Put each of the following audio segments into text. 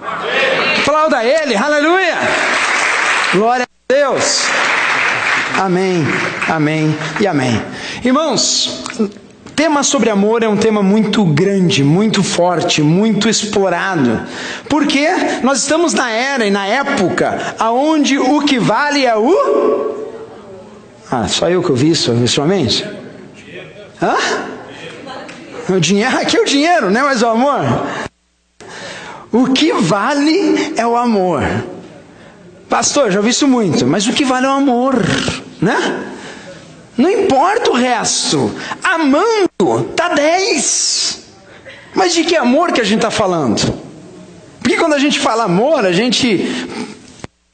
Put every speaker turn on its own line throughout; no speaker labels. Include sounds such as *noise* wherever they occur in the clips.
Aplauda Ele, aleluia! Glória a Deus! Amém, amém e amém. Irmãos, tema sobre amor é um tema muito grande, muito forte, muito explorado. Porque nós estamos na era e na época aonde o que vale é o Ah, só eu que ouvi isso ultimamente? Hã? O dinheiro, *laughs* aqui é o dinheiro, né? Mas o amor. O que vale é o amor. Pastor, já ouvi isso muito, mas o que vale é o amor, né? Não importa o resto. Amando, tá 10. Mas de que amor que a gente está falando? Porque quando a gente fala amor, a gente.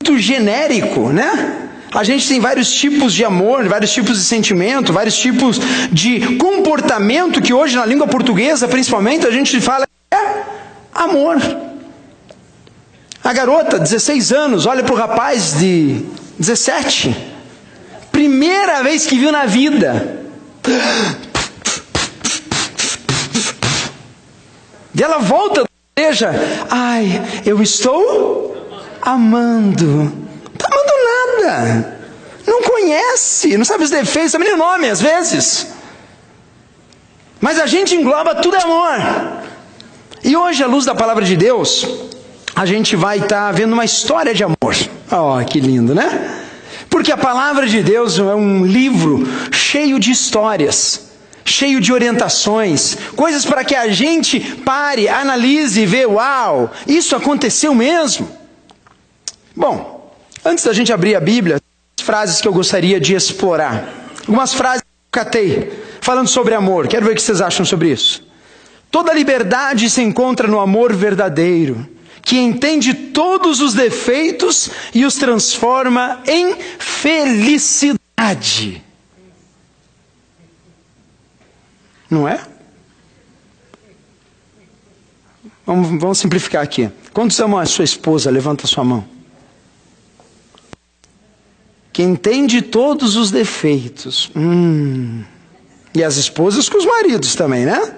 muito genérico, né? A gente tem vários tipos de amor, vários tipos de sentimento, vários tipos de comportamento que hoje na língua portuguesa, principalmente, a gente fala é amor. A garota, 16 anos, olha para o rapaz de 17. Primeira vez que viu na vida. E ela volta da igreja. Ai, eu estou amando. Está amando nada. Não conhece, não sabe os defeitos, sabe nem o nome às vezes. Mas a gente engloba tudo amor. E hoje, à luz da palavra de Deus, a gente vai estar tá vendo uma história de amor. Oh, que lindo, né? Porque a palavra de Deus é um livro cheio de histórias, cheio de orientações, coisas para que a gente pare, analise e vê, uau, isso aconteceu mesmo. Bom, antes da gente abrir a Bíblia, frases que eu gostaria de explorar. Algumas frases que eu catei, falando sobre amor. Quero ver o que vocês acham sobre isso. Toda liberdade se encontra no amor verdadeiro que entende todos os defeitos e os transforma em felicidade. Não é? Vamos, vamos simplificar aqui. Quantos amam a sua esposa? Levanta a sua mão. Que entende todos os defeitos. Hum. E as esposas com os maridos também, né?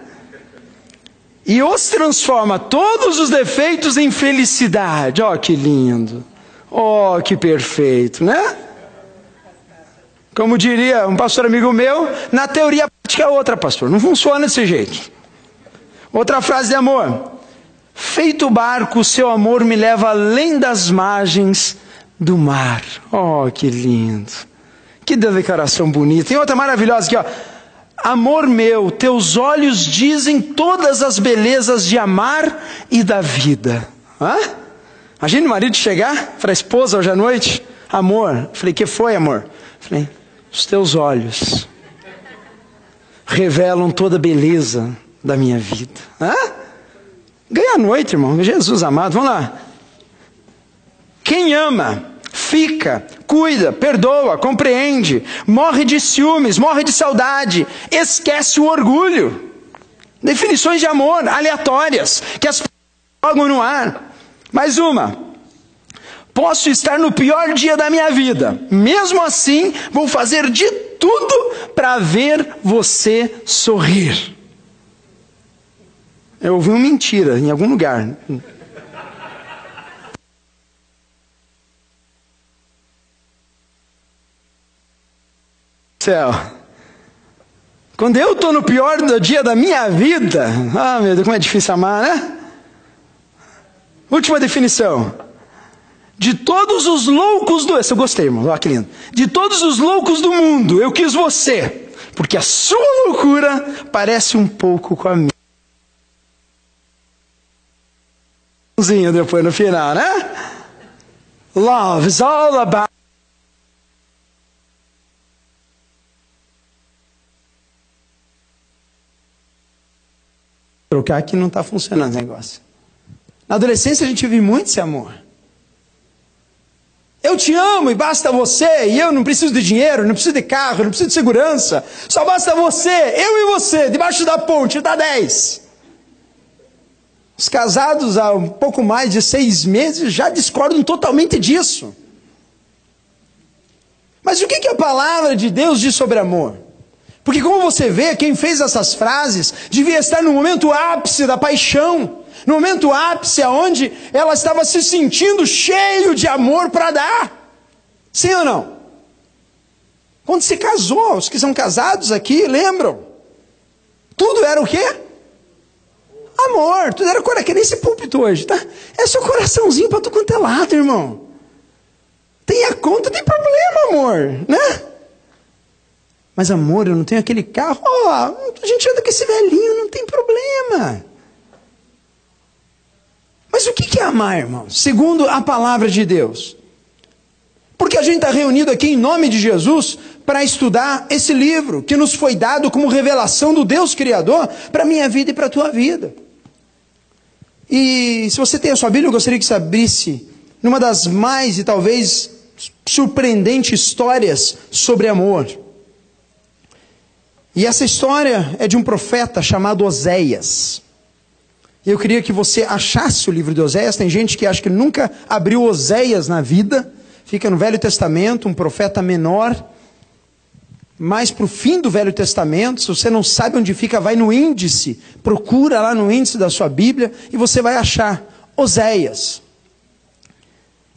E os transforma todos os defeitos em felicidade. Ó, oh, que lindo! Ó, oh, que perfeito, né? Como diria um pastor amigo meu, na teoria prática é outra, pastor. Não funciona desse jeito. Outra frase de amor. Feito barco, seu amor me leva além das margens do mar. Oh, que lindo. Que declaração bonita. Tem outra maravilhosa aqui, ó. Amor meu, teus olhos dizem todas as belezas de amar e da vida. Hã? Imagina o marido chegar para a esposa hoje à noite: Amor, falei, que foi, amor? Falei, os teus olhos revelam toda a beleza da minha vida. Hã? Ganha a noite, irmão. Jesus amado, vamos lá. Quem ama fica, cuida, perdoa, compreende, morre de ciúmes, morre de saudade, esquece o orgulho. Definições de amor aleatórias que as pessoas jogam no ar. Mais uma. Posso estar no pior dia da minha vida, mesmo assim, vou fazer de tudo para ver você sorrir. Eu ouvi uma mentira em algum lugar. Céu. Quando eu estou no pior dia da minha vida, ah meu Deus, como é difícil amar, né? Última definição. De todos os loucos do. Esse eu gostei, irmão. Olha que lindo. De todos os loucos do mundo, eu quis você. Porque a sua loucura parece um pouco com a minha. Depois no final, né? Love is all about. Trocar que não está funcionando o negócio. Na adolescência a gente vive muito esse amor. Eu te amo e basta você, e eu não preciso de dinheiro, não preciso de carro, não preciso de segurança. Só basta você, eu e você, debaixo da ponte, dá 10. Os casados há um pouco mais de seis meses já discordam totalmente disso. Mas o que, que a palavra de Deus diz sobre amor? Porque, como você vê, quem fez essas frases devia estar no momento ápice da paixão, No momento ápice, aonde ela estava se sentindo cheio de amor para dar. Sim ou não? Quando se casou, os que são casados aqui lembram? Tudo era o quê? Amor, tudo era coração, que nem esse púlpito hoje, tá? É seu coraçãozinho para tu quanto é lado, irmão. Tem a conta, tem problema, amor, né? Mas amor, eu não tenho aquele carro. Oh, a gente anda com esse velhinho, não tem problema. Mas o que é amar, irmão? Segundo a palavra de Deus. Porque a gente está reunido aqui em nome de Jesus para estudar esse livro que nos foi dado como revelação do Deus Criador para a minha vida e para a tua vida. E se você tem a sua Bíblia, eu gostaria que você abrisse numa das mais e talvez surpreendentes histórias sobre amor. E essa história é de um profeta chamado Oséias. Eu queria que você achasse o livro de Oséias. Tem gente que acha que nunca abriu Oséias na vida. Fica no Velho Testamento, um profeta menor. Mais para o fim do Velho Testamento, se você não sabe onde fica, vai no índice, procura lá no índice da sua Bíblia e você vai achar Oséias.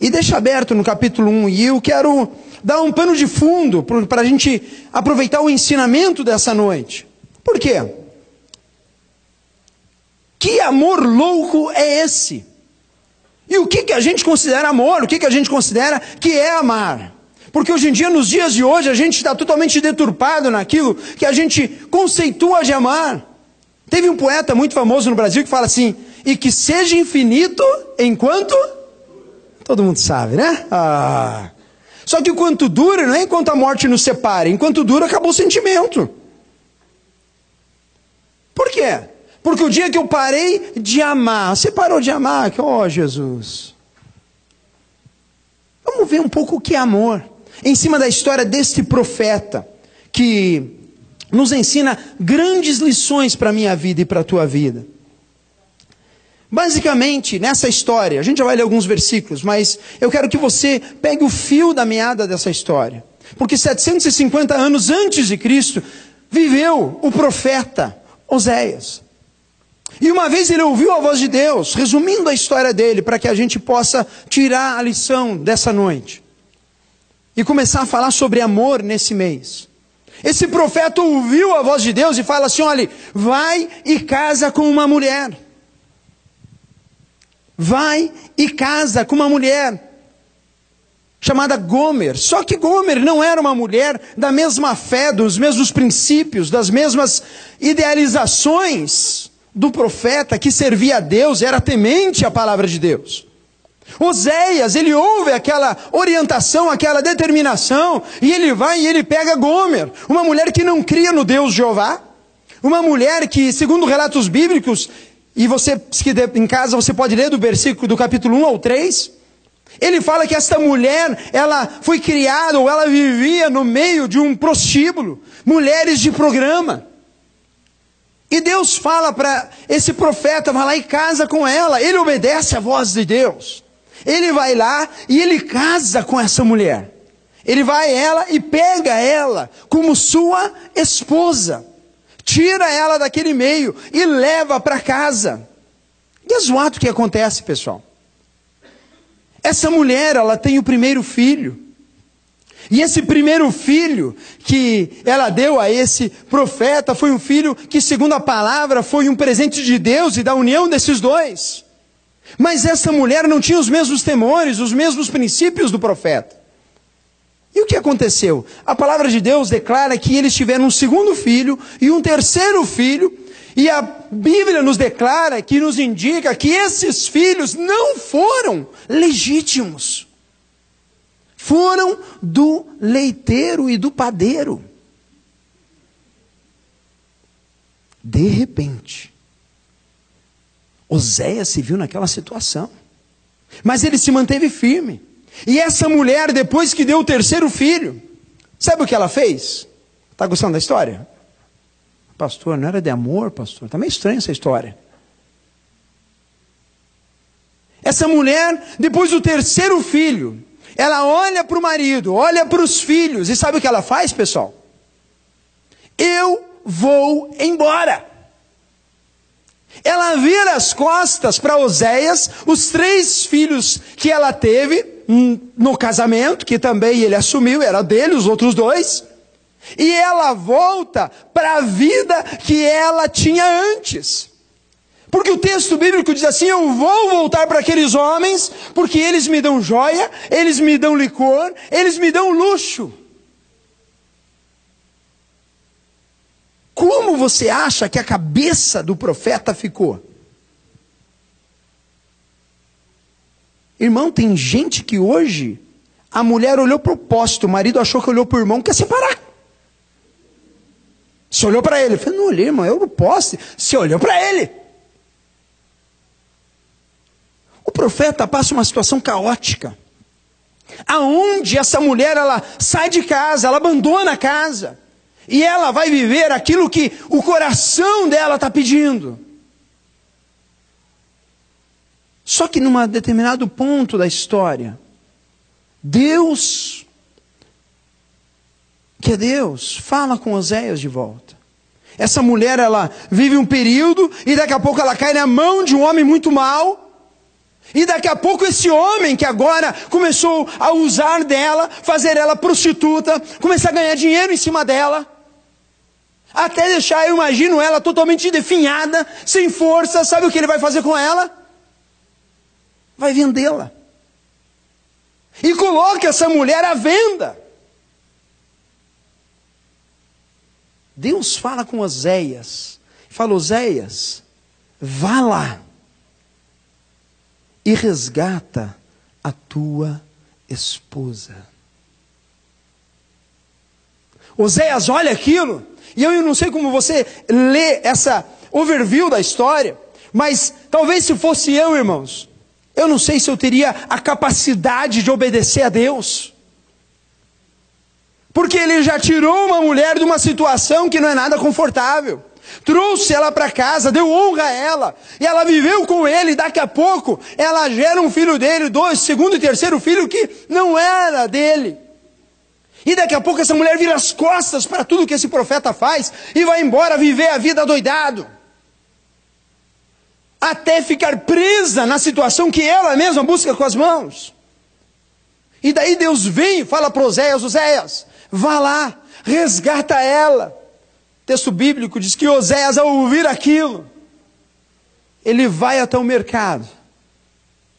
E deixa aberto no capítulo 1, e eu quero dar um pano de fundo para a gente aproveitar o ensinamento dessa noite. Por quê? Que amor louco é esse? E o que, que a gente considera amor? O que, que a gente considera que é amar? Porque hoje em dia, nos dias de hoje, a gente está totalmente deturpado naquilo que a gente conceitua de amar. Teve um poeta muito famoso no Brasil que fala assim: e que seja infinito enquanto. Todo mundo sabe, né? Ah. Só que enquanto dura, não é enquanto a morte nos separa, enquanto dura, acabou o sentimento. Por quê? Porque o dia que eu parei de amar, você parou de amar, que, ó oh, Jesus. Vamos ver um pouco o que é amor. Em cima da história deste profeta, que nos ensina grandes lições para a minha vida e para a tua vida. Basicamente, nessa história, a gente já vai ler alguns versículos, mas eu quero que você pegue o fio da meada dessa história. Porque 750 anos antes de Cristo, viveu o profeta Oséias. E uma vez ele ouviu a voz de Deus, resumindo a história dele, para que a gente possa tirar a lição dessa noite. E começar a falar sobre amor nesse mês. Esse profeta ouviu a voz de Deus e fala assim: olha, vai e casa com uma mulher vai e casa com uma mulher chamada Gomer. Só que Gomer não era uma mulher da mesma fé, dos mesmos princípios, das mesmas idealizações do profeta que servia a Deus, era temente à palavra de Deus. Oséias, ele ouve aquela orientação, aquela determinação, e ele vai e ele pega Gomer, uma mulher que não cria no Deus Jeová, uma mulher que, segundo relatos bíblicos, e você, em casa, você pode ler do versículo do capítulo 1 ao 3. Ele fala que esta mulher, ela foi criada ou ela vivia no meio de um prostíbulo, mulheres de programa. E Deus fala para esse profeta, vai lá e casa com ela. Ele obedece à voz de Deus. Ele vai lá e ele casa com essa mulher. Ele vai ela e pega ela como sua esposa tira ela daquele meio e leva para casa. É o que acontece, pessoal. Essa mulher, ela tem o primeiro filho. E esse primeiro filho que ela deu a esse profeta foi um filho que, segundo a palavra, foi um presente de Deus e da união desses dois. Mas essa mulher não tinha os mesmos temores, os mesmos princípios do profeta. E o que aconteceu? A palavra de Deus declara que eles tiveram um segundo filho e um terceiro filho, e a Bíblia nos declara, que nos indica que esses filhos não foram legítimos. Foram do leiteiro e do padeiro. De repente, Oséias se viu naquela situação. Mas ele se manteve firme. E essa mulher, depois que deu o terceiro filho, sabe o que ela fez? Está gostando da história? Pastor, não era de amor, pastor? Está meio estranha essa história. Essa mulher, depois do terceiro filho, ela olha para o marido, olha para os filhos, e sabe o que ela faz, pessoal? Eu vou embora. ela vira as costas para Oséias, os três filhos que ela teve no casamento, que também ele assumiu, era dele, os outros dois, e ela volta para a vida que ela tinha antes. Porque o texto bíblico diz assim: Eu vou voltar para aqueles homens, porque eles me dão joia, eles me dão licor, eles me dão luxo. Como você acha que a cabeça do profeta ficou? Irmão, tem gente que hoje a mulher olhou para o poste, o marido achou que olhou para o irmão, quer separar. Se olhou para ele, eu não olhei, irmão, eu no poste. Se olhou para ele. O profeta passa uma situação caótica. Aonde essa mulher ela sai de casa, ela abandona a casa. E ela vai viver aquilo que o coração dela está pedindo. Só que num determinado ponto da história, Deus, que é Deus, fala com Oséias de volta. Essa mulher, ela vive um período e daqui a pouco ela cai na mão de um homem muito mau. E daqui a pouco esse homem que agora começou a usar dela, fazer ela prostituta, começar a ganhar dinheiro em cima dela, até deixar, eu imagino ela totalmente definhada, sem força, sabe o que ele vai fazer com ela? Vai vendê-la. E coloque essa mulher à venda. Deus fala com Oséias, fala: Oséias, vá lá e resgata a tua esposa. Oséias olha aquilo, e eu não sei como você lê essa overview da história, mas talvez se fosse eu, irmãos, eu não sei se eu teria a capacidade de obedecer a Deus. Porque ele já tirou uma mulher de uma situação que não é nada confortável trouxe ela para casa, deu honra a ela, e ela viveu com ele, daqui a pouco ela gera um filho dele, dois, segundo e terceiro filho que não era dele. E daqui a pouco essa mulher vira as costas para tudo que esse profeta faz e vai embora viver a vida doidado. Até ficar presa na situação que ela mesma busca com as mãos. E daí Deus vem e fala para Oséias, Oséias, vá lá, resgata ela texto bíblico diz que Oséias, ao ouvir aquilo, ele vai até o mercado,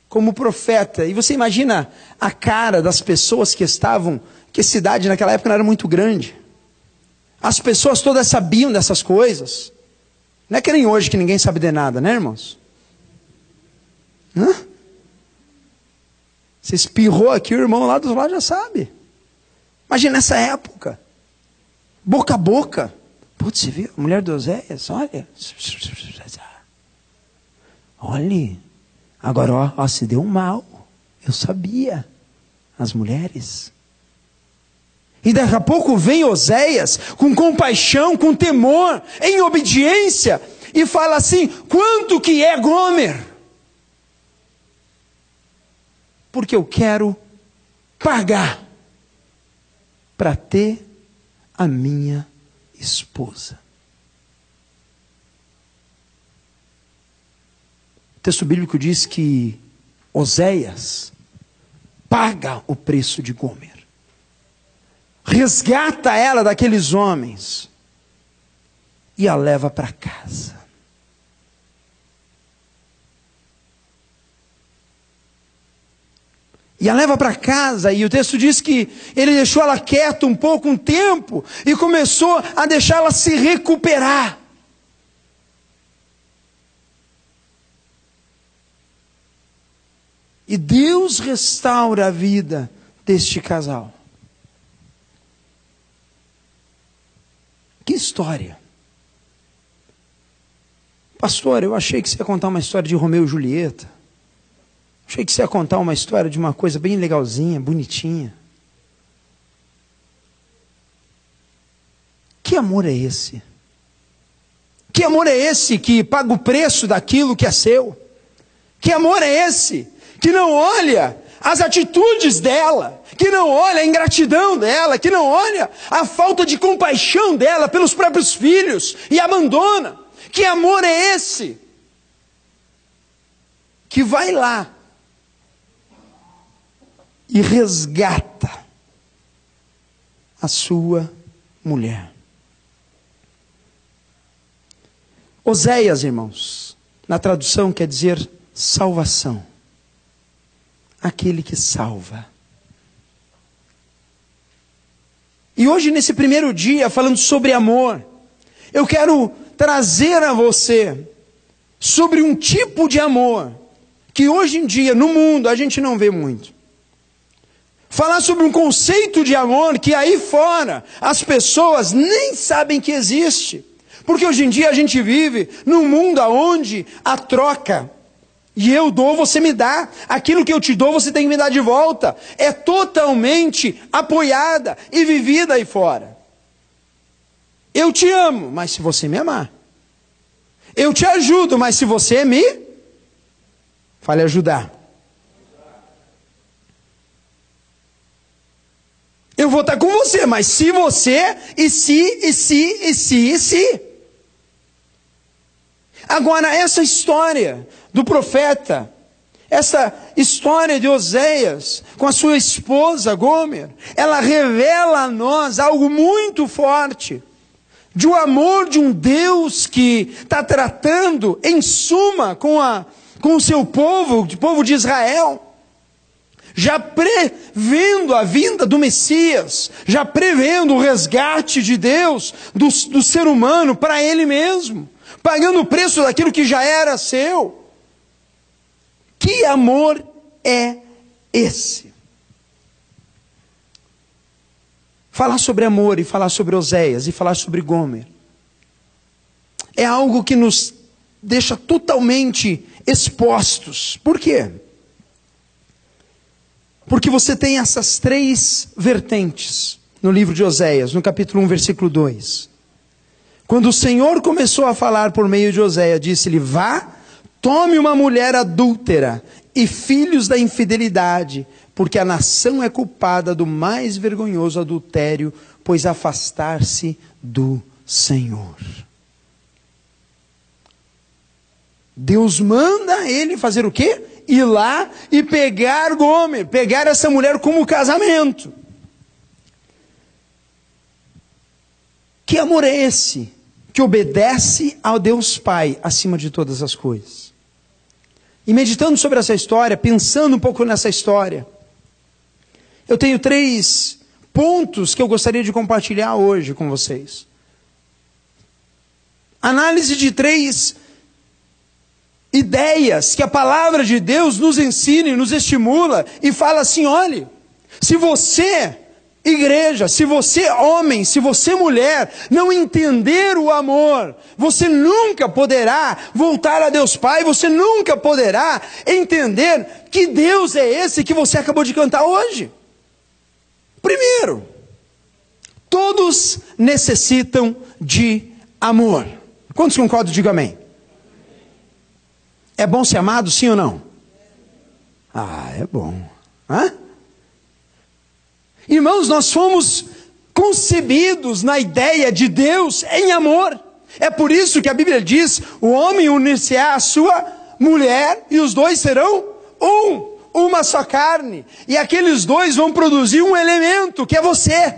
como profeta. E você imagina a cara das pessoas que estavam, que a cidade naquela época não era muito grande. As pessoas todas sabiam dessas coisas. Não é que nem hoje que ninguém sabe de nada, né, irmãos? Hã? Você espirrou aqui, o irmão lá do lado já sabe. Imagina nessa época. Boca a boca. Putz, você viu? Mulher do Oséias, olha. Olhe. Agora, ó, ó, se deu mal. Eu sabia. As mulheres. E daqui a pouco vem Oséias com compaixão, com temor, em obediência, e fala assim: quanto que é Gomer? Porque eu quero pagar para ter a minha esposa. O texto bíblico diz que Oséias paga o preço de Gomer, resgata ela daqueles homens e a leva para casa. E a leva para casa, e o texto diz que ele deixou ela quieta um pouco, um tempo, e começou a deixá-la se recuperar. E Deus restaura a vida deste casal. Que história. Pastor, eu achei que você ia contar uma história de Romeu e Julieta. Achei que você ia contar uma história de uma coisa bem legalzinha, bonitinha. Que amor é esse? Que amor é esse que paga o preço daquilo que é seu? Que amor é esse que não olha as atitudes dela, que não olha a ingratidão dela, que não olha a falta de compaixão dela pelos próprios filhos e abandona? Que amor é esse? que vai lá e resgata a sua mulher. Oséias, irmãos, na tradução quer dizer salvação. Aquele que salva. E hoje, nesse primeiro dia, falando sobre amor, eu quero trazer a você sobre um tipo de amor que hoje em dia, no mundo, a gente não vê muito. Falar sobre um conceito de amor que aí fora as pessoas nem sabem que existe. Porque hoje em dia a gente vive num mundo onde a troca, e eu dou, você me dá, aquilo que eu te dou, você tem que me dar de volta, é totalmente apoiada e vivida aí fora. Eu te amo, mas se você me amar. Eu te ajudo, mas se você me. Fale ajudar. Eu vou estar com você, mas se você, e se, e se, e se, e se. Agora, essa história do profeta, essa história de Oséias com a sua esposa Gomer, ela revela a nós algo muito forte de um amor de um Deus que está tratando, em suma, com, a, com o seu povo, o povo de Israel, já prevendo a vinda do Messias, já prevendo o resgate de Deus do, do ser humano para ele mesmo, pagando o preço daquilo que já era seu. Que amor é esse? Falar sobre amor e falar sobre Oséias e falar sobre Gomer é algo que nos deixa totalmente expostos. Por quê? Porque você tem essas três vertentes no livro de Oséias, no capítulo 1, versículo 2. Quando o Senhor começou a falar por meio de Oséias, disse-lhe: Vá, tome uma mulher adúltera e filhos da infidelidade, porque a nação é culpada do mais vergonhoso adultério, pois afastar-se do Senhor. Deus manda ele fazer o quê? Ir lá e pegar Gomer, pegar essa mulher como casamento. Que amor é esse? Que obedece ao Deus Pai acima de todas as coisas. E meditando sobre essa história, pensando um pouco nessa história, eu tenho três pontos que eu gostaria de compartilhar hoje com vocês. Análise de três ideias que a palavra de Deus nos ensina e nos estimula e fala assim: olhe, se você, igreja, se você, homem, se você, mulher, não entender o amor, você nunca poderá voltar a Deus Pai, você nunca poderá entender que Deus é esse que você acabou de cantar hoje. Primeiro, todos necessitam de amor. Quantos concordam? Diga amém. É bom ser amado, sim ou não? Ah, é bom. Hã? Irmãos, nós fomos concebidos na ideia de Deus em amor. É por isso que a Bíblia diz: o homem unir-se-á à sua mulher e os dois serão um uma só carne, e aqueles dois vão produzir um elemento que é você.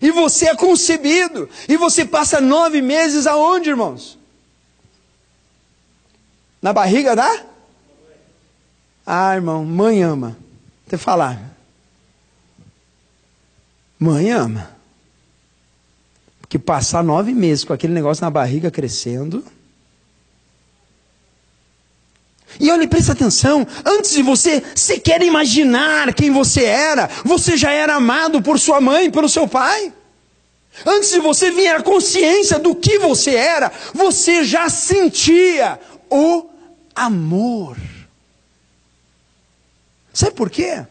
E você é concebido, e você passa nove meses aonde, irmãos? Na barriga da? Ah, irmão, mãe ama. Te falar. Mãe ama. Porque passar nove meses com aquele negócio na barriga crescendo. E olha, presta atenção, antes de você sequer imaginar quem você era, você já era amado por sua mãe, pelo seu pai. Antes de você vir a consciência do que você era, você já sentia o amor. Sabe por quê?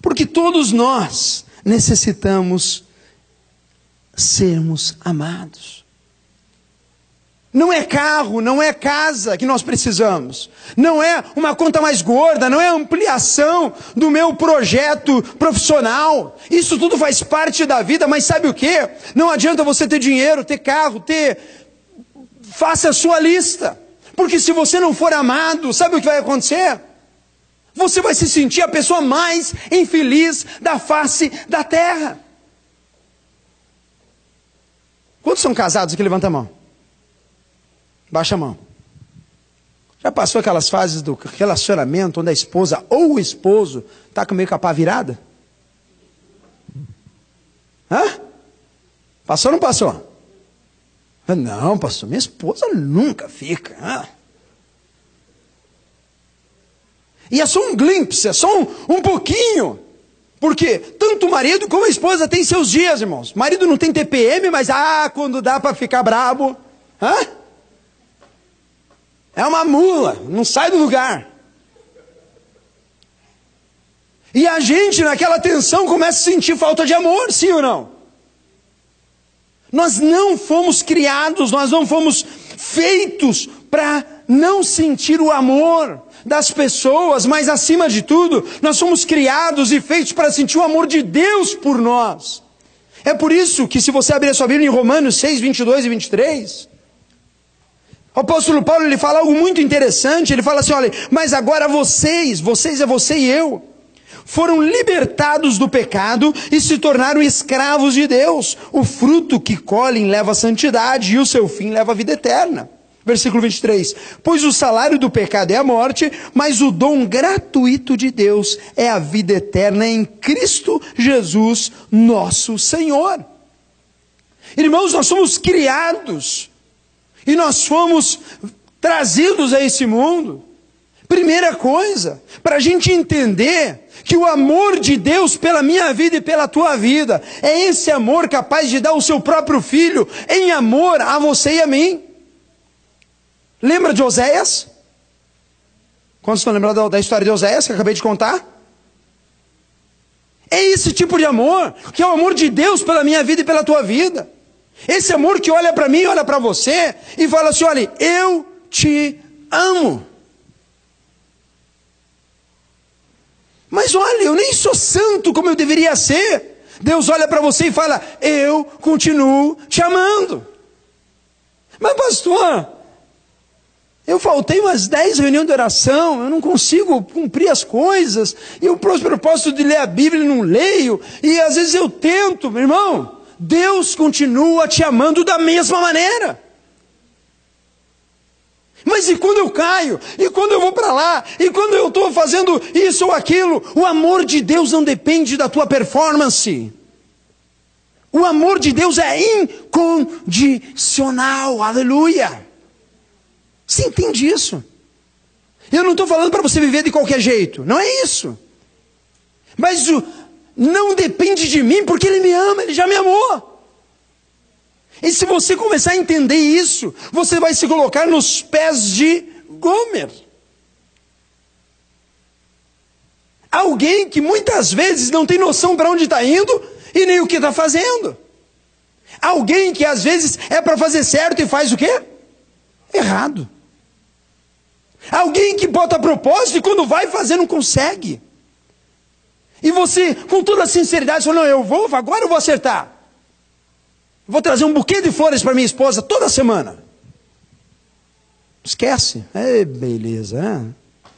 Porque todos nós necessitamos sermos amados. Não é carro, não é casa que nós precisamos. Não é uma conta mais gorda, não é ampliação do meu projeto profissional. Isso tudo faz parte da vida, mas sabe o que? Não adianta você ter dinheiro, ter carro, ter. Faça a sua lista. Porque se você não for amado, sabe o que vai acontecer? Você vai se sentir a pessoa mais infeliz da face da terra. Quantos são casados aqui? Levanta a mão. Baixa a mão. Já passou aquelas fases do relacionamento onde a esposa ou o esposo está com meio capa virada? Hã? Passou ou não passou? Não, pastor, minha esposa nunca fica. Hã? E é só um glimpse, é só um, um pouquinho. Porque tanto o marido como a esposa têm seus dias, irmãos. Marido não tem TPM, mas ah, quando dá para ficar brabo. Hã? É uma mula, não sai do lugar. E a gente, naquela tensão, começa a sentir falta de amor, sim ou não? Nós não fomos criados, nós não fomos feitos para não sentir o amor das pessoas, mas acima de tudo, nós somos criados e feitos para sentir o amor de Deus por nós. É por isso que, se você abrir a sua Bíblia em Romanos 6, 22 e 23, o apóstolo Paulo ele fala algo muito interessante. Ele fala assim: olha, mas agora vocês, vocês é você e eu, foram libertados do pecado e se tornaram escravos de Deus. O fruto que colhem leva a santidade e o seu fim leva a vida eterna. Versículo 23: Pois o salário do pecado é a morte, mas o dom gratuito de Deus é a vida eterna em Cristo Jesus, nosso Senhor. Irmãos, nós somos criados e nós fomos trazidos a esse mundo. Primeira coisa, para a gente entender que o amor de Deus pela minha vida e pela tua vida é esse amor capaz de dar o seu próprio filho em amor a você e a mim. Lembra de Oséias? Quantos estão lembrando da história de Oséias que eu acabei de contar? É esse tipo de amor, que é o amor de Deus pela minha vida e pela tua vida. Esse amor que olha para mim, olha para você e fala assim: olha, eu te amo. Mas olha, eu nem sou santo como eu deveria ser. Deus olha para você e fala: eu continuo te amando. Mas, pastor, eu faltei umas 10 reuniões de oração, eu não consigo cumprir as coisas, e eu propósito de ler a Bíblia não leio, e às vezes eu tento, meu irmão. Deus continua te amando da mesma maneira. Mas e quando eu caio? E quando eu vou para lá? E quando eu estou fazendo isso ou aquilo? O amor de Deus não depende da tua performance. O amor de Deus é incondicional. Aleluia. Você entende isso? Eu não estou falando para você viver de qualquer jeito. Não é isso. Mas o, não depende de mim, porque Ele me ama, Ele já me amou. E se você começar a entender isso, você vai se colocar nos pés de Gomer. Alguém que muitas vezes não tem noção para onde está indo e nem o que está fazendo. Alguém que às vezes é para fazer certo e faz o quê? Errado. Alguém que bota propósito e quando vai fazer não consegue. E você, com toda a sinceridade, falou: Não, eu vou, agora eu vou acertar. Vou trazer um buquê de flores para minha esposa toda semana. Esquece. É beleza. É?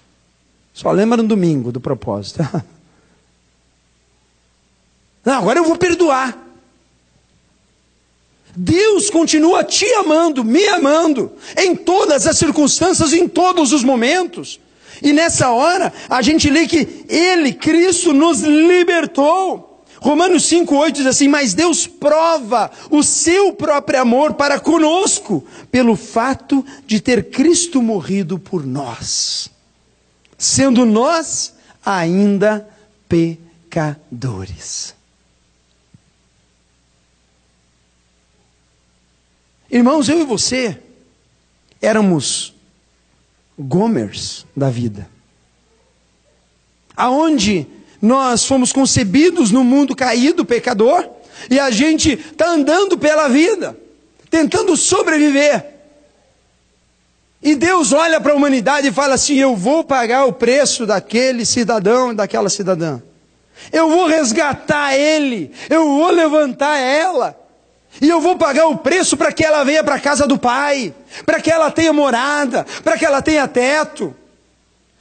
Só lembra no domingo do propósito. *laughs* Não, agora eu vou perdoar. Deus continua te amando, me amando, em todas as circunstâncias, em todos os momentos. E nessa hora, a gente lê que Ele, Cristo, nos libertou. Romanos 5,8 diz assim: Mas Deus prova o seu próprio amor para conosco, pelo fato de ter Cristo morrido por nós, sendo nós ainda pecadores. Irmãos, eu e você éramos Gomers da vida. Aonde nós fomos concebidos no mundo caído, pecador, e a gente está andando pela vida, tentando sobreviver. E Deus olha para a humanidade e fala assim: Eu vou pagar o preço daquele cidadão e daquela cidadã. Eu vou resgatar ele, eu vou levantar ela. E eu vou pagar o preço para que ela venha para a casa do Pai, para que ela tenha morada, para que ela tenha teto.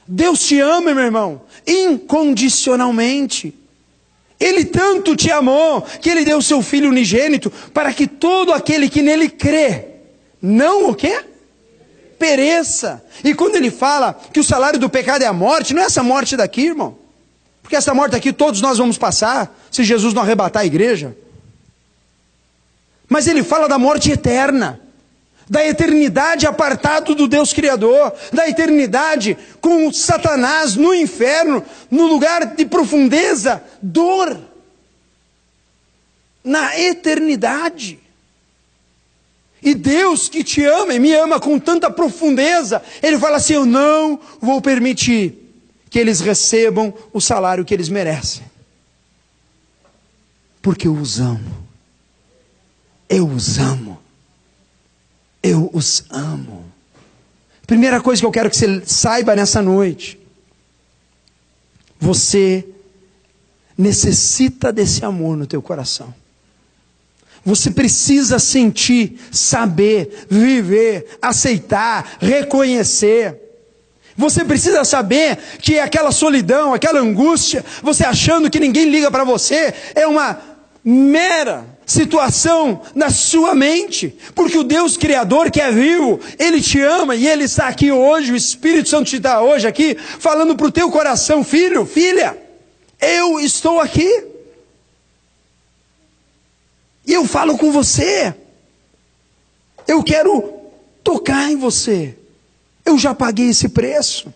Deus te ama, meu irmão, incondicionalmente. Ele tanto te amou que ele deu o seu filho unigênito para que todo aquele que nele crê, não o quê? Pereça. E quando ele fala que o salário do pecado é a morte, não é essa morte daqui, irmão. Porque essa morte aqui todos nós vamos passar, se Jesus não arrebatar a igreja. Mas ele fala da morte eterna, da eternidade apartado do Deus Criador, da eternidade com Satanás no inferno, no lugar de profundeza, dor. Na eternidade. E Deus que te ama e me ama com tanta profundeza, Ele fala assim: Eu não vou permitir que eles recebam o salário que eles merecem. Porque eu os amo. Eu os amo. Eu os amo. Primeira coisa que eu quero que você saiba nessa noite: você necessita desse amor no teu coração. Você precisa sentir, saber, viver, aceitar, reconhecer. Você precisa saber que aquela solidão, aquela angústia, você achando que ninguém liga para você, é uma mera situação na sua mente, porque o Deus Criador que é vivo, Ele te ama e Ele está aqui hoje, o Espírito Santo te está hoje aqui, falando para o teu coração, filho, filha, eu estou aqui, e eu falo com você, eu quero tocar em você. Eu já paguei esse preço.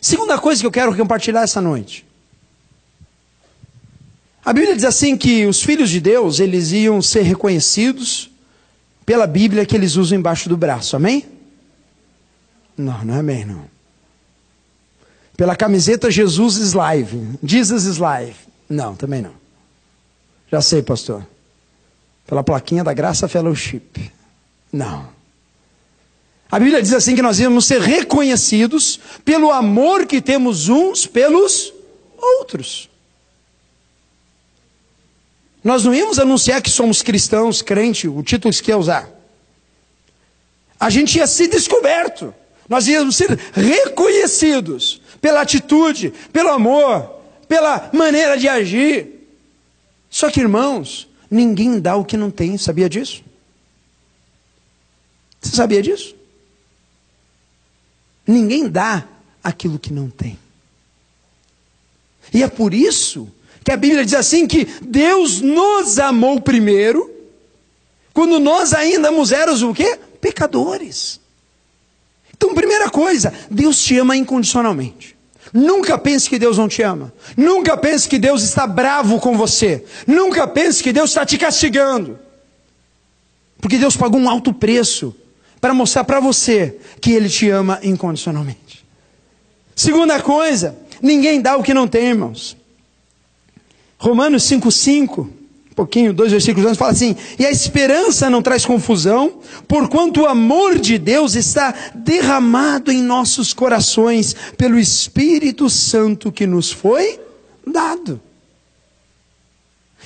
Segunda coisa que eu quero compartilhar essa noite. A Bíblia diz assim que os filhos de Deus, eles iam ser reconhecidos pela Bíblia que eles usam embaixo do braço. Amém? Não, não é amém, não. Pela camiseta Jesus is live. Jesus is live. Não, também não. Já sei, pastor. Pela plaquinha da Graça Fellowship. Não. A Bíblia diz assim que nós íamos ser reconhecidos pelo amor que temos uns pelos outros. Nós não íamos anunciar que somos cristãos, crente, o título que quer usar. A gente ia ser descoberto. Nós íamos ser reconhecidos pela atitude, pelo amor, pela maneira de agir. Só que, irmãos, ninguém dá o que não tem, sabia disso? Você sabia disso? Ninguém dá aquilo que não tem. E é por isso que a Bíblia diz assim que Deus nos amou primeiro, quando nós ainda éramos o quê? Pecadores. Então, primeira coisa, Deus te ama incondicionalmente. Nunca pense que Deus não te ama. Nunca pense que Deus está bravo com você. Nunca pense que Deus está te castigando. Porque Deus pagou um alto preço para mostrar para você que Ele te ama incondicionalmente. Segunda coisa, ninguém dá o que não tem, irmãos. Romanos 5,5, um pouquinho, dois versículos antes, fala assim: E a esperança não traz confusão, porquanto o amor de Deus está derramado em nossos corações pelo Espírito Santo que nos foi dado.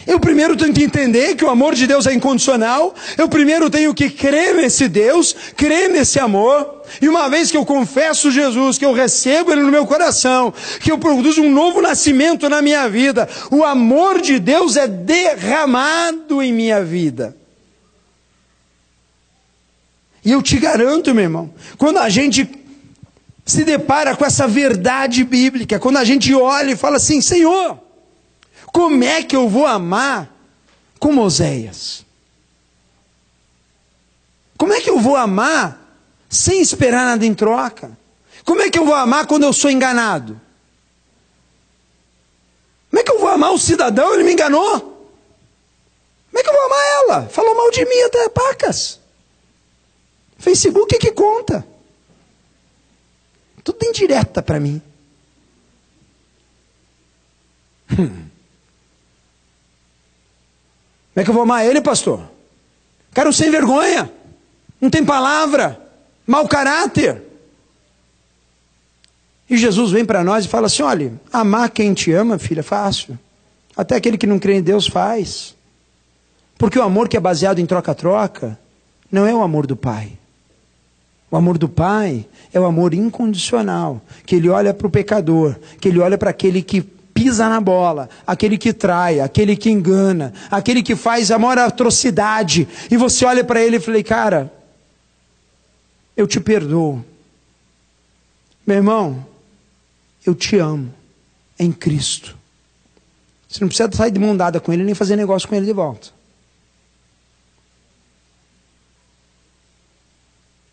Eu primeiro tenho que entender que o amor de Deus é incondicional. Eu primeiro tenho que crer nesse Deus, crer nesse amor. E uma vez que eu confesso Jesus, que eu recebo Ele no meu coração, que eu produzo um novo nascimento na minha vida, o amor de Deus é derramado em minha vida. E eu te garanto, meu irmão, quando a gente se depara com essa verdade bíblica, quando a gente olha e fala assim: Senhor, como é que eu vou amar como Oséias? Como é que eu vou amar sem esperar nada em troca? Como é que eu vou amar quando eu sou enganado? Como é que eu vou amar o cidadão? Ele me enganou. Como é que eu vou amar ela? Falou mal de mim até pacas. Facebook é que conta. Tudo indireta para mim. Hum. Como é que eu vou amar ele, pastor? Cara, sem vergonha, não tem palavra, mau caráter. E Jesus vem para nós e fala assim: olha, amar quem te ama, filha, é fácil. Até aquele que não crê em Deus faz. Porque o amor que é baseado em troca-troca não é o amor do pai. O amor do pai é o amor incondicional, que ele olha para o pecador, que ele olha para aquele que pisa na bola, aquele que trai, aquele que engana, aquele que faz a maior atrocidade, e você olha para ele e fala, cara, eu te perdoo. Meu irmão, eu te amo em Cristo. Você não precisa sair de mão dada com ele nem fazer negócio com ele de volta.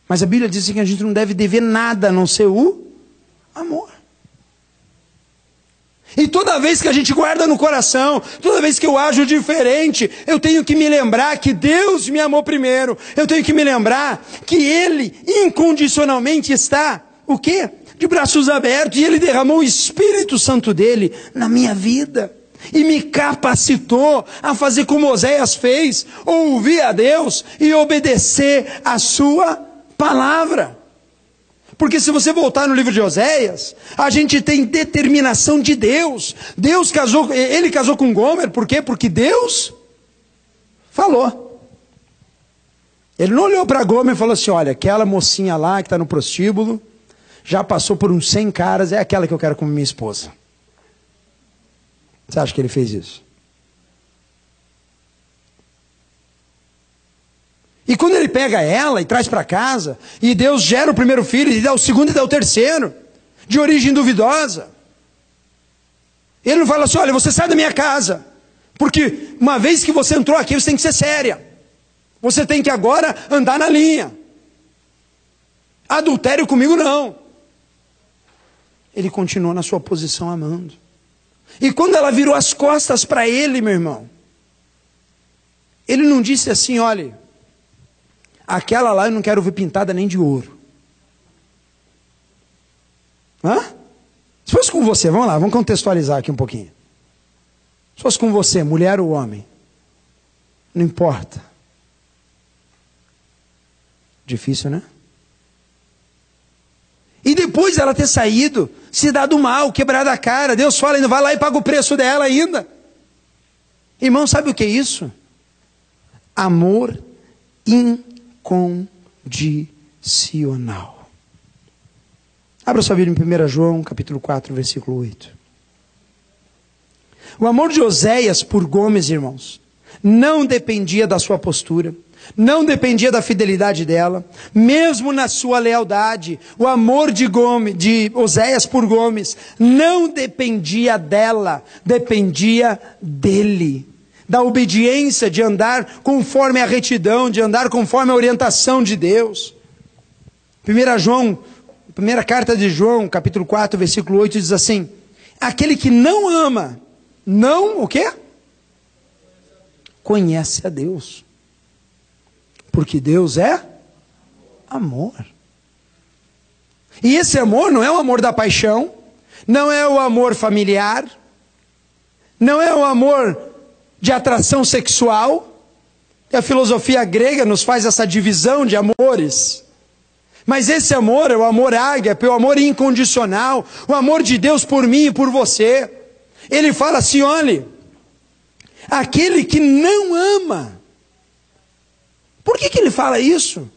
Mas a Bíblia diz que a gente não deve dever nada a não ser o amor. E toda vez que a gente guarda no coração, toda vez que eu ajo diferente, eu tenho que me lembrar que Deus me amou primeiro. Eu tenho que me lembrar que Ele incondicionalmente está, o quê? De braços abertos, e Ele derramou o Espírito Santo dele na minha vida. E me capacitou a fazer como Oséias fez, ouvir a Deus e obedecer a Sua palavra. Porque se você voltar no livro de Oséias, a gente tem determinação de Deus. Deus casou, ele casou com Gomer, por quê? Porque Deus falou. Ele não olhou para Gomer e falou assim: olha, aquela mocinha lá que está no prostíbulo, já passou por uns 100 caras, é aquela que eu quero como minha esposa. Você acha que ele fez isso? E quando ele pega ela e traz para casa, e Deus gera o primeiro filho, e dá o segundo e dá o terceiro, de origem duvidosa. Ele não fala assim: olha, você sai da minha casa, porque uma vez que você entrou aqui, você tem que ser séria. Você tem que agora andar na linha. Adultério comigo não. Ele continuou na sua posição amando. E quando ela virou as costas para ele, meu irmão, ele não disse assim: olha, Aquela lá eu não quero ver pintada nem de ouro. Hã? Se fosse com você, vamos lá, vamos contextualizar aqui um pouquinho. Se fosse com você, mulher ou homem, não importa. Difícil, né? E depois dela ter saído, se dado mal, quebrado a cara, Deus fala ainda, vai lá e paga o preço dela ainda. Irmão, sabe o que é isso? Amor incondicional condicional. Abra sua Bíblia em 1 João, capítulo 4, versículo 8. O amor de Oséias por Gomes, irmãos, não dependia da sua postura, não dependia da fidelidade dela, mesmo na sua lealdade, o amor de Gomes, de Oséias por Gomes, não dependia dela, dependia dele da obediência, de andar conforme a retidão, de andar conforme a orientação de Deus. 1 João, primeira carta de João, capítulo 4, versículo 8, diz assim: Aquele que não ama, não o quê? Conhece a Deus. Porque Deus é amor. E esse amor não é o amor da paixão, não é o amor familiar, não é o amor de atração sexual. E a filosofia grega nos faz essa divisão de amores. Mas esse amor é o amor ágape, é o amor incondicional, o amor de Deus por mim e por você. Ele fala assim: olhe, aquele que não ama. Por que, que ele fala isso?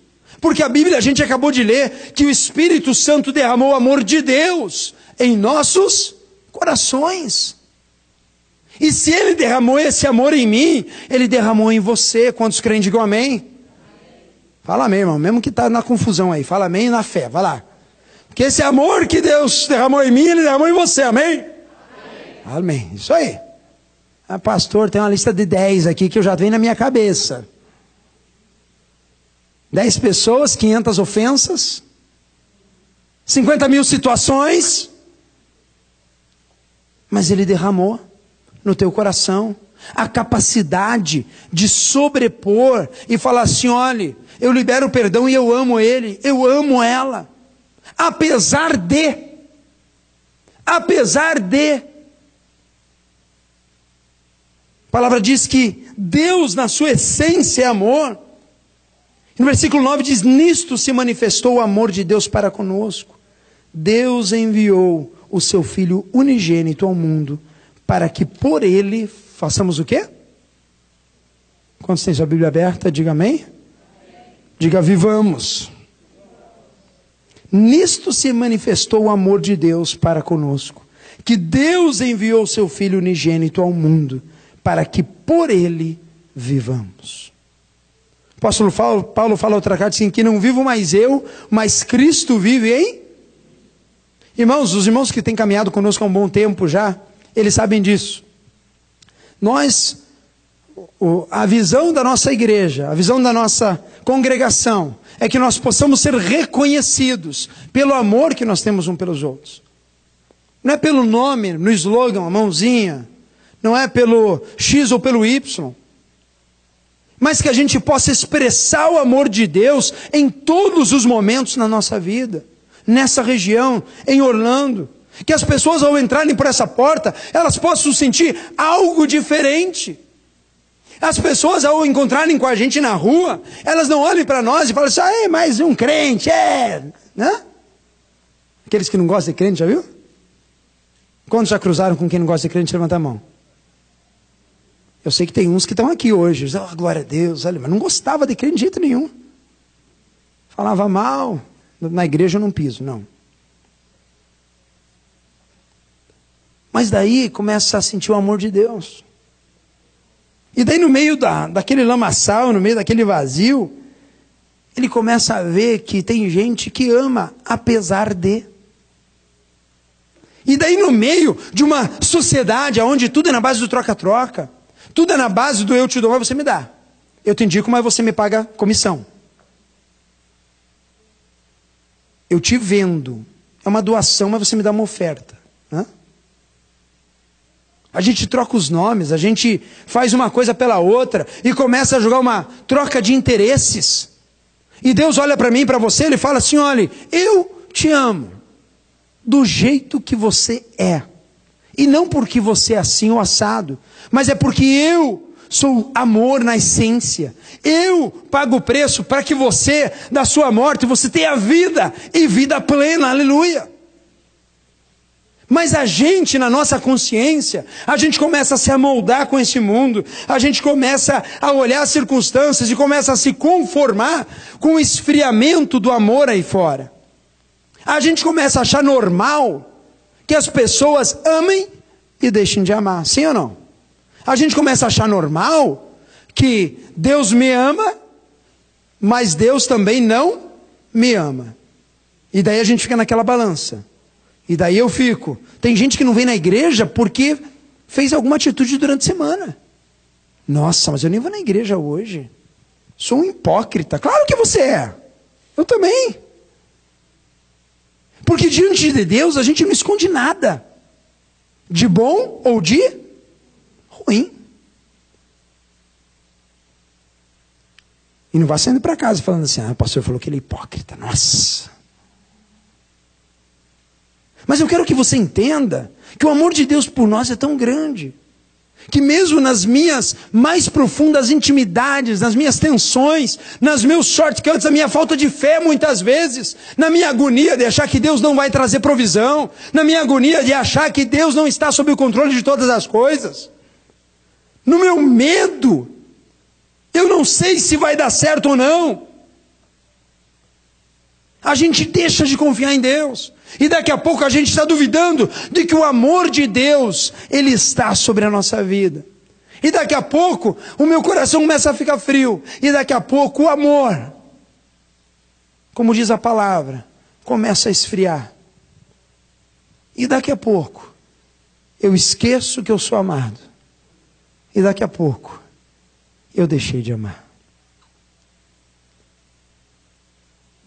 Porque a Bíblia, a gente acabou de ler, que o Espírito Santo derramou o amor de Deus em nossos corações. E se ele derramou esse amor em mim, ele derramou em você. Quantos creem, digam amém? Fala amém, irmão. Mesmo que está na confusão aí. Fala amém na fé. Vai lá. Porque esse amor que Deus derramou em mim, ele derramou em você. Amém? Amém. amém. Isso aí. Ah, pastor, tem uma lista de 10 aqui que eu já venho na minha cabeça. 10 pessoas, 500 ofensas, 50 mil situações. Mas ele derramou no teu coração, a capacidade de sobrepor e falar assim: olhe, eu libero o perdão e eu amo ele, eu amo ela, apesar de, apesar de. A palavra diz que Deus, na sua essência, é amor. No versículo 9 diz: Nisto se manifestou o amor de Deus para conosco. Deus enviou o seu Filho unigênito ao mundo para que por ele façamos o quê? Quantos têm sua Bíblia aberta? Diga amém. Diga vivamos. Nisto se manifestou o amor de Deus para conosco, que Deus enviou seu Filho unigênito ao mundo, para que por ele vivamos. O apóstolo Paulo fala outra carta assim: que não vivo mais eu, mas Cristo vive em. Irmãos, os irmãos que têm caminhado conosco há um bom tempo já, eles sabem disso. Nós, a visão da nossa igreja, a visão da nossa congregação, é que nós possamos ser reconhecidos pelo amor que nós temos um pelos outros. Não é pelo nome, no slogan, a mãozinha, não é pelo X ou pelo Y, mas que a gente possa expressar o amor de Deus em todos os momentos na nossa vida, nessa região, em Orlando. Que as pessoas, ao entrarem por essa porta, elas possam sentir algo diferente. As pessoas, ao encontrarem com a gente na rua, elas não olhem para nós e falam assim: ah, é mais um crente, é. Né? Aqueles que não gostam de crente, já viu? Quantos já cruzaram com quem não gosta de crente? Levanta a mão. Eu sei que tem uns que estão aqui hoje. Oh, glória a Deus, olha, mas não gostava de crente de jeito nenhum. Falava mal. Na igreja eu não piso, não. Mas daí começa a sentir o amor de Deus. E daí, no meio da, daquele lamaçal, no meio daquele vazio, ele começa a ver que tem gente que ama apesar de. E daí, no meio de uma sociedade onde tudo é na base do troca-troca, tudo é na base do eu te dou, mas você me dá. Eu te indico, mas você me paga comissão. Eu te vendo. É uma doação, mas você me dá uma oferta. Hã? A gente troca os nomes, a gente faz uma coisa pela outra e começa a jogar uma troca de interesses. E Deus olha para mim, para você, ele fala assim: olha, eu te amo do jeito que você é. E não porque você é assim ou assado, mas é porque eu sou amor na essência. Eu pago o preço para que você, da sua morte, você tenha vida e vida plena. Aleluia. Mas a gente, na nossa consciência, a gente começa a se amoldar com esse mundo, a gente começa a olhar as circunstâncias e começa a se conformar com o esfriamento do amor aí fora. A gente começa a achar normal que as pessoas amem e deixem de amar, sim ou não? A gente começa a achar normal que Deus me ama, mas Deus também não me ama. E daí a gente fica naquela balança. E daí eu fico. Tem gente que não vem na igreja porque fez alguma atitude durante a semana. Nossa, mas eu nem vou na igreja hoje. Sou um hipócrita. Claro que você é. Eu também. Porque diante de Deus a gente não esconde nada. De bom ou de ruim. E não vá saindo para casa falando assim: ah, o pastor falou que ele é hipócrita. Nossa. Mas eu quero que você entenda que o amor de Deus por nós é tão grande, que mesmo nas minhas mais profundas intimidades, nas minhas tensões, nas meus shortcuts, na minha falta de fé muitas vezes, na minha agonia de achar que Deus não vai trazer provisão, na minha agonia de achar que Deus não está sob o controle de todas as coisas, no meu medo, eu não sei se vai dar certo ou não. A gente deixa de confiar em Deus. E daqui a pouco a gente está duvidando de que o amor de Deus, Ele está sobre a nossa vida. E daqui a pouco o meu coração começa a ficar frio. E daqui a pouco o amor, como diz a palavra, começa a esfriar. E daqui a pouco eu esqueço que eu sou amado. E daqui a pouco eu deixei de amar.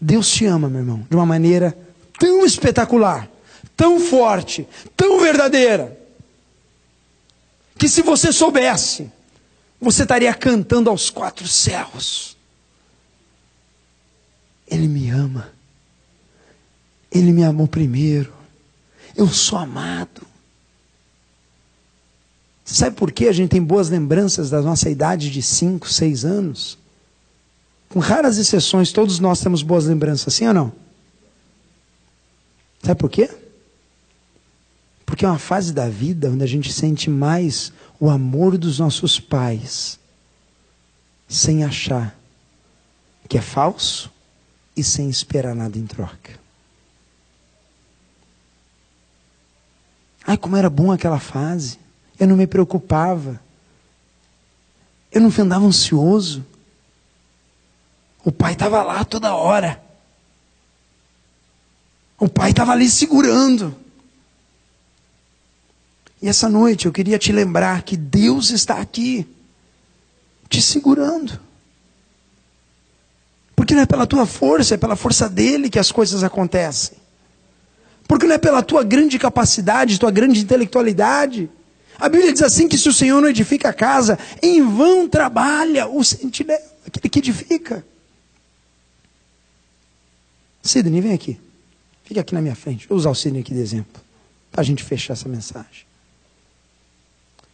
Deus te ama, meu irmão, de uma maneira tão espetacular, tão forte, tão verdadeira, que se você soubesse, você estaria cantando aos quatro céus. Ele me ama. Ele me amou primeiro. Eu sou amado. Sabe por que a gente tem boas lembranças da nossa idade de 5, 6 anos? Com raras exceções, todos nós temos boas lembranças, sim ou não? Sabe por quê? Porque é uma fase da vida onde a gente sente mais o amor dos nossos pais sem achar que é falso e sem esperar nada em troca. Ai, como era bom aquela fase. Eu não me preocupava. Eu não andava ansioso. O pai estava lá toda hora. O pai estava ali segurando. E essa noite eu queria te lembrar que Deus está aqui, te segurando. Porque não é pela tua força, é pela força dele que as coisas acontecem. Porque não é pela tua grande capacidade, tua grande intelectualidade. A Bíblia diz assim que se o Senhor não edifica a casa, em vão trabalha o sentinela, aquele que edifica. Sidney, vem aqui. Fica aqui na minha frente. Vou usar o Sidney aqui de exemplo. Para a gente fechar essa mensagem.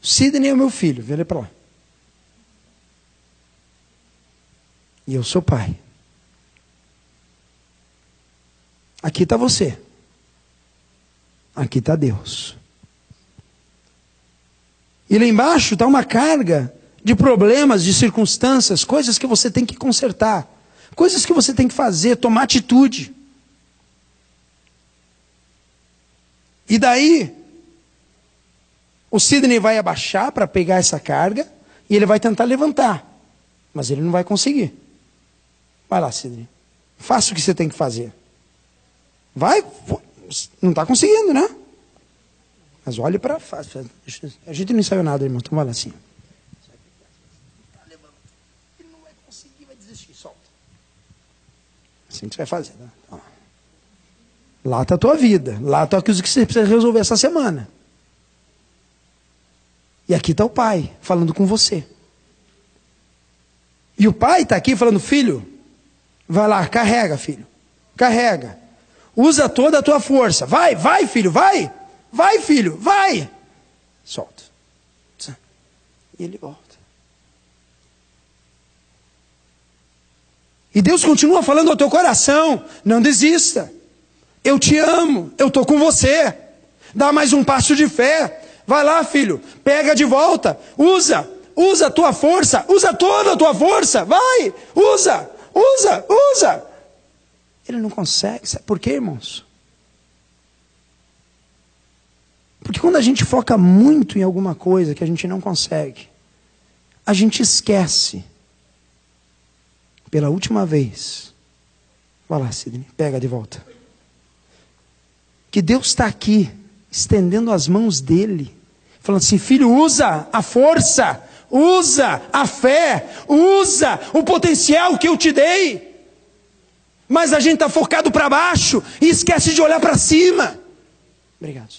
Sidney é o meu filho, vem para lá. E eu sou pai. Aqui está você. Aqui está Deus. E lá embaixo está uma carga de problemas, de circunstâncias, coisas que você tem que consertar, coisas que você tem que fazer, tomar atitude. E daí, o Sidney vai abaixar para pegar essa carga e ele vai tentar levantar, mas ele não vai conseguir. Vai lá, Sidney. Faça o que você tem que fazer. Vai, não está conseguindo, né? Mas olhe para a A gente não ensaiou nada, irmão. Então vai lá assim. Ele não vai conseguir, vai desistir. Solta. Assim que você vai fazer. Né? Lá está a tua vida. Lá está o que você precisa resolver essa semana. E aqui está o pai falando com você. E o pai está aqui falando, filho, vai lá, carrega, filho. Carrega. Usa toda a tua força. Vai, vai, filho, vai. Vai, filho, vai. Solta. E ele volta. E Deus continua falando ao teu coração: não desista. Eu te amo, eu estou com você. Dá mais um passo de fé. Vai lá, filho, pega de volta. Usa, usa a tua força, usa toda a tua força. Vai, usa, usa, usa. Ele não consegue. Sabe por quê, irmãos? Porque quando a gente foca muito em alguma coisa que a gente não consegue, a gente esquece. Pela última vez. Vai lá, Sidney, pega de volta. Que Deus está aqui, estendendo as mãos dele, falando assim: filho, usa a força, usa a fé, usa o potencial que eu te dei. Mas a gente está focado para baixo e esquece de olhar para cima. Obrigado.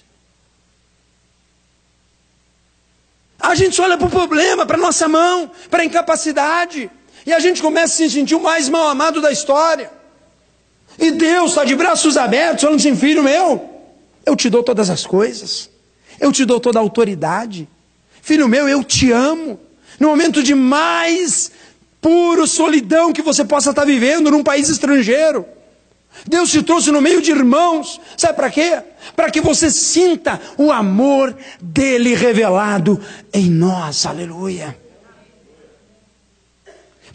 A gente olha para o problema, para a nossa mão, para a incapacidade. E a gente começa a se sentir o mais mal amado da história. E Deus está de braços abertos, falando assim: filho meu, eu te dou todas as coisas, eu te dou toda a autoridade. Filho meu, eu te amo. No momento de mais puro solidão que você possa estar vivendo num país estrangeiro. Deus te trouxe no meio de irmãos, sabe para quê? Para que você sinta o amor dele revelado em nós, aleluia.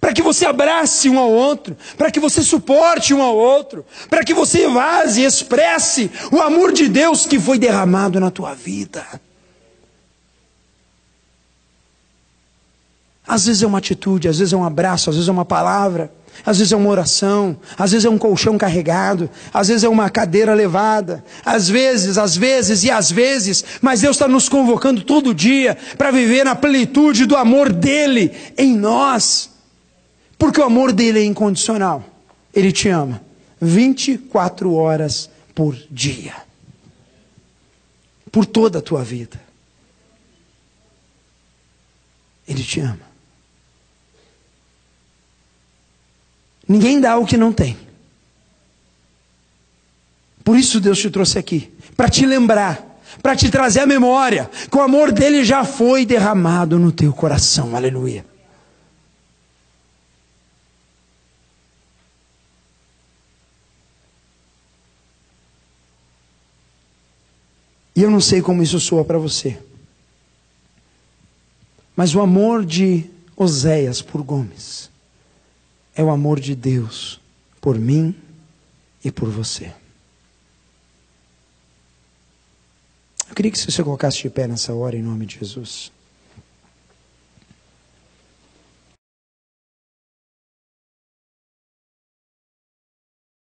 Para que você abrace um ao outro, para que você suporte um ao outro, para que você evase e expresse o amor de Deus que foi derramado na tua vida. Às vezes é uma atitude, às vezes é um abraço, às vezes é uma palavra, às vezes é uma oração, às vezes é um colchão carregado, às vezes é uma cadeira levada, às vezes, às vezes e às vezes, mas Deus está nos convocando todo dia para viver na plenitude do amor dEle em nós, porque o amor dEle é incondicional, Ele te ama 24 horas por dia, por toda a tua vida. Ele te ama. Ninguém dá o que não tem. Por isso Deus te trouxe aqui, para te lembrar, para te trazer a memória que o amor dele já foi derramado no teu coração. Aleluia. E eu não sei como isso soa para você. Mas o amor de Oséias por Gomes. É o amor de Deus por mim e por você. Eu queria que você colocasse de pé nessa hora em nome de Jesus.